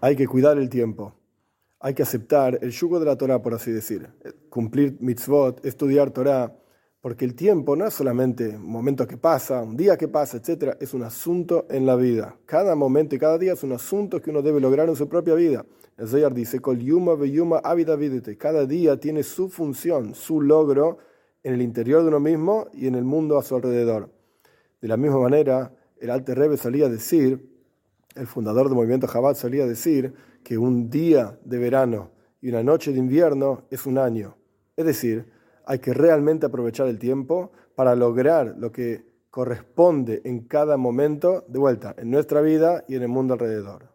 hay que cuidar el tiempo, hay que aceptar el yugo de la Torah, por así decir, cumplir mitzvot, estudiar Torah, porque el tiempo no es solamente un momento que pasa, un día que pasa, etc., es un asunto en la vida. Cada momento y cada día es un asunto que uno debe lograr en su propia vida. El Zayar dice, cada día tiene su función, su logro en el interior de uno mismo y en el mundo a su alrededor. De la misma manera, el Alte Rebbe solía decir, el fundador del movimiento Chabad solía decir que un día de verano y una noche de invierno es un año. Es decir, hay que realmente aprovechar el tiempo para lograr lo que corresponde en cada momento de vuelta, en nuestra vida y en el mundo alrededor.